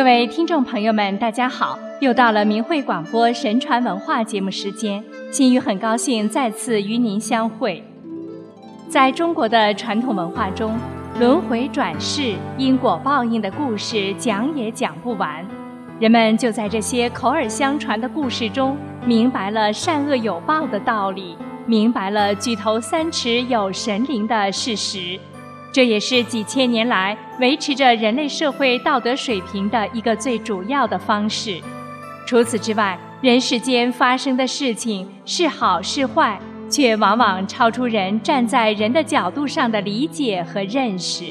各位听众朋友们，大家好！又到了明慧广播神传文化节目时间，心雨很高兴再次与您相会。在中国的传统文化中，轮回转世、因果报应的故事讲也讲不完，人们就在这些口耳相传的故事中，明白了善恶有报的道理，明白了举头三尺有神灵的事实。这也是几千年来维持着人类社会道德水平的一个最主要的方式。除此之外，人世间发生的事情是好是坏，却往往超出人站在人的角度上的理解和认识。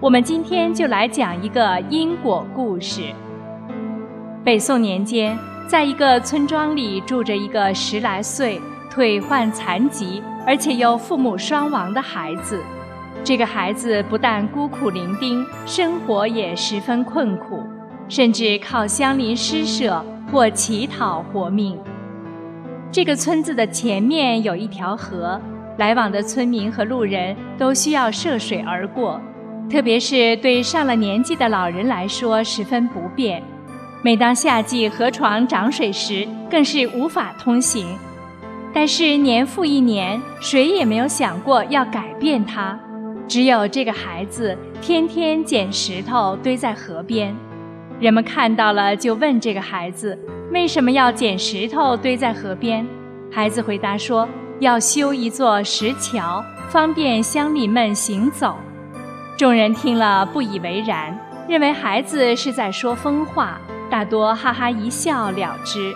我们今天就来讲一个因果故事。北宋年间，在一个村庄里住着一个十来岁、腿患残疾，而且又父母双亡的孩子。这个孩子不但孤苦伶仃，生活也十分困苦，甚至靠乡邻施舍或乞讨活命。这个村子的前面有一条河，来往的村民和路人都需要涉水而过，特别是对上了年纪的老人来说十分不便。每当夏季河床涨水时，更是无法通行。但是年复一年，谁也没有想过要改变它。只有这个孩子天天捡石头堆在河边，人们看到了就问这个孩子为什么要捡石头堆在河边。孩子回答说：“要修一座石桥，方便乡邻们行走。”众人听了不以为然，认为孩子是在说疯话，大多哈哈一笑了之。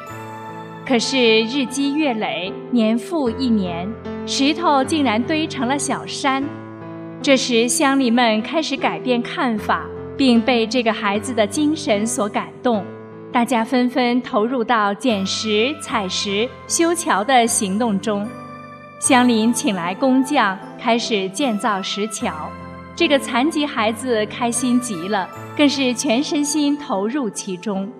可是日积月累，年复一年，石头竟然堆成了小山。这时，乡邻们开始改变看法，并被这个孩子的精神所感动。大家纷纷投入到捡石、采石、修桥的行动中。乡邻请来工匠，开始建造石桥。这个残疾孩子开心极了，更是全身心投入其中。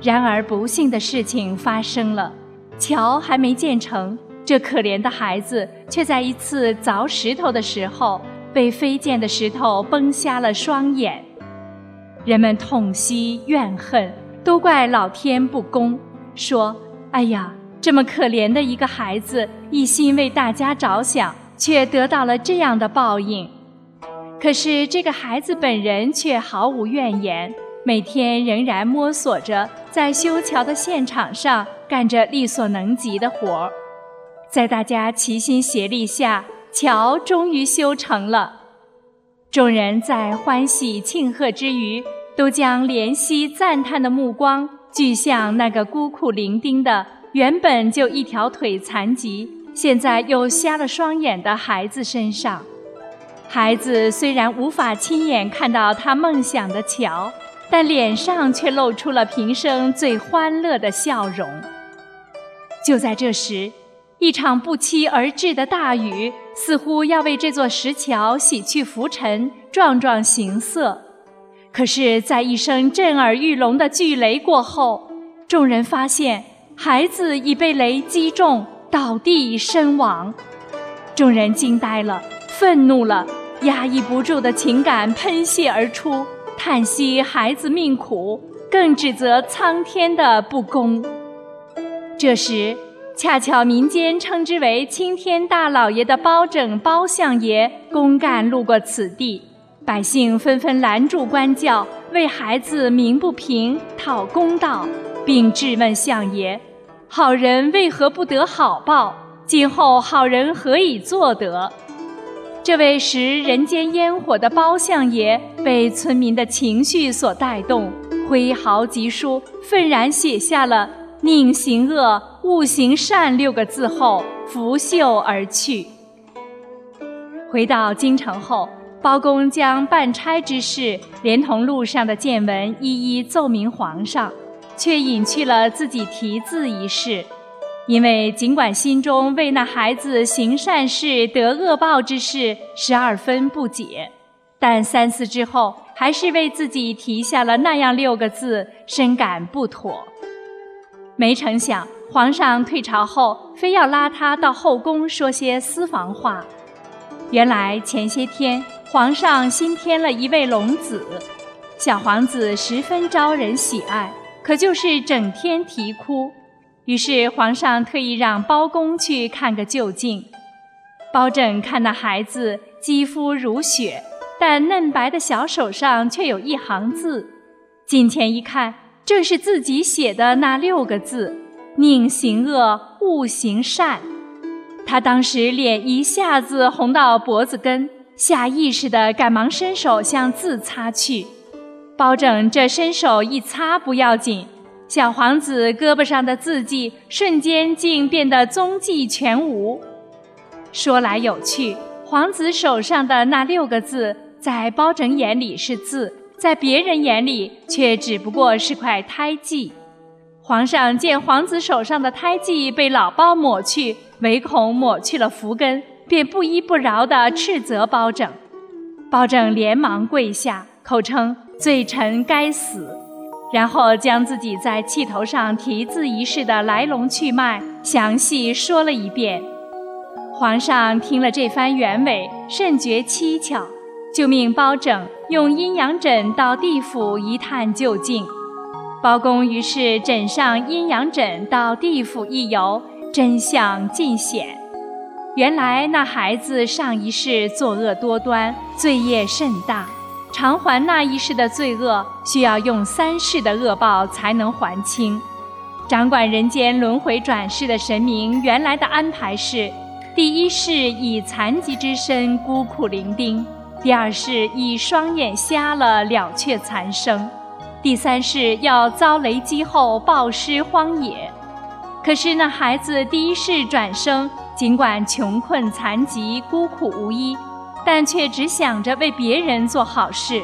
然而，不幸的事情发生了，桥还没建成。这可怜的孩子却在一次凿石头的时候，被飞溅的石头崩瞎了双眼。人们痛惜怨恨，都怪老天不公，说：“哎呀，这么可怜的一个孩子，一心为大家着想，却得到了这样的报应。”可是这个孩子本人却毫无怨言，每天仍然摸索着在修桥的现场上干着力所能及的活儿。在大家齐心协力下，桥终于修成了。众人在欢喜庆贺之余，都将怜惜赞叹的目光聚向那个孤苦伶仃的、原本就一条腿残疾，现在又瞎了双眼的孩子身上。孩子虽然无法亲眼看到他梦想的桥，但脸上却露出了平生最欢乐的笑容。就在这时。一场不期而至的大雨，似乎要为这座石桥洗去浮尘、壮壮形色。可是，在一声震耳欲聋的巨雷过后，众人发现孩子已被雷击中，倒地身亡。众人惊呆了，愤怒了，压抑不住的情感喷泄而出，叹息孩子命苦，更指责苍天的不公。这时。恰巧民间称之为青天大老爷的包拯包相爷公干路过此地，百姓纷纷拦住官轿，为孩子鸣不平，讨公道，并质问相爷：好人为何不得好报？今后好人何以做得？这位食人间烟火的包相爷被村民的情绪所带动，挥毫疾书，愤然写下了。宁行恶，勿行善六个字后，拂袖而去。回到京城后，包公将办差之事连同路上的见闻一一奏明皇上，却隐去了自己题字一事。因为尽管心中为那孩子行善事得恶报之事十二分不解，但三思之后，还是为自己题下了那样六个字，深感不妥。没成想，皇上退朝后，非要拉他到后宫说些私房话。原来前些天，皇上新添了一位龙子，小皇子十分招人喜爱，可就是整天啼哭。于是皇上特意让包公去看个究竟。包拯看那孩子肌肤如雪，但嫩白的小手上却有一行字。近前一看，正是自己写的那六个字：“宁行恶，勿行善。”他当时脸一下子红到脖子根，下意识地赶忙伸手向字擦去。包拯这伸手一擦不要紧，小皇子胳膊上的字迹瞬间竟变得踪迹全无。说来有趣，皇子手上的那六个字，在包拯眼里是字，在别人眼里却只不过是块胎记。皇上见皇子手上的胎记被老包抹去，唯恐抹去了福根，便不依不饶地斥责包拯。包拯连忙跪下，口称。罪臣该死，然后将自己在气头上题字一事的来龙去脉详细说了一遍。皇上听了这番原委，甚觉蹊跷，就命包拯用阴阳枕到地府一探究竟。包公于是枕上阴阳枕到地府一游，真相尽显。原来那孩子上一世作恶多端，罪业甚大。偿还那一世的罪恶，需要用三世的恶报才能还清。掌管人间轮回转世的神明，原来的安排是：第一世以残疾之身孤苦伶仃；第二世以双眼瞎了了却残生；第三世要遭雷击后暴尸荒野。可是那孩子第一世转生，尽管穷困残疾、孤苦无依。但却只想着为别人做好事，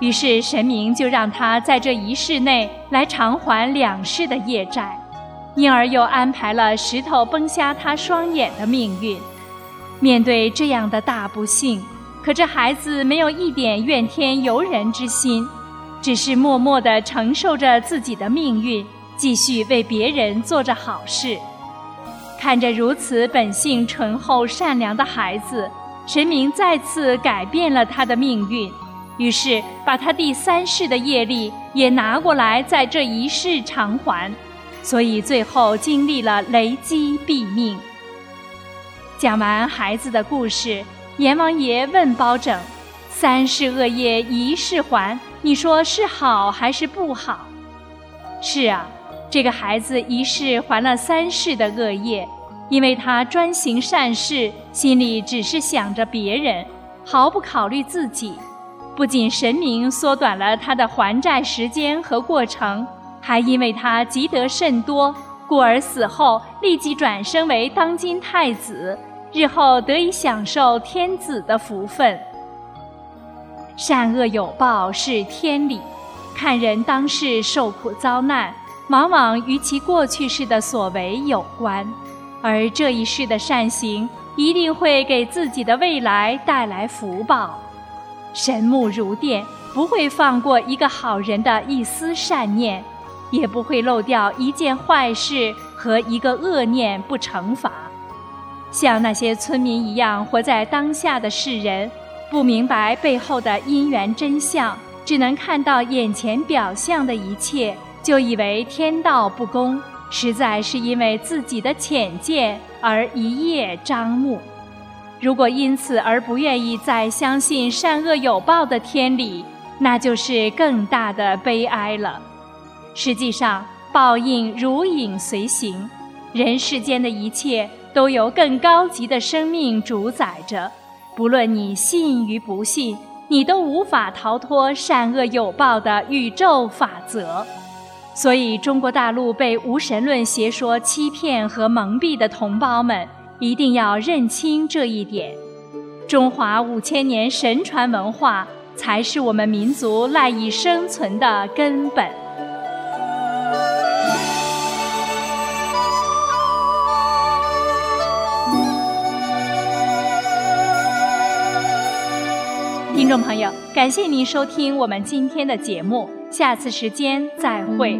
于是神明就让他在这一世内来偿还两世的业债，因而又安排了石头崩瞎他双眼的命运。面对这样的大不幸，可这孩子没有一点怨天尤人之心，只是默默地承受着自己的命运，继续为别人做着好事。看着如此本性醇厚善良的孩子。神明再次改变了他的命运，于是把他第三世的业力也拿过来，在这一世偿还，所以最后经历了雷击毙命。讲完孩子的故事，阎王爷问包拯：“三世恶业一世还，你说是好还是不好？”是啊，这个孩子一世还了三世的恶业。因为他专行善事，心里只是想着别人，毫不考虑自己。不仅神明缩短了他的还债时间和过程，还因为他积德甚多，故而死后立即转生为当今太子，日后得以享受天子的福分。善恶有报是天理，看人当世受苦遭难，往往与其过去世的所为有关。而这一世的善行，一定会给自己的未来带来福报。神目如电，不会放过一个好人的一丝善念，也不会漏掉一件坏事和一个恶念不惩罚。像那些村民一样活在当下的世人，不明白背后的因缘真相，只能看到眼前表象的一切，就以为天道不公。实在是因为自己的浅见而一叶障目。如果因此而不愿意再相信善恶有报的天理，那就是更大的悲哀了。实际上，报应如影随形，人世间的一切都由更高级的生命主宰着。不论你信与不信，你都无法逃脱善恶有报的宇宙法则。所以，中国大陆被无神论邪说欺骗和蒙蔽的同胞们，一定要认清这一点：中华五千年神传文化才是我们民族赖以生存的根本。众朋友，感谢您收听我们今天的节目。下次时间再会。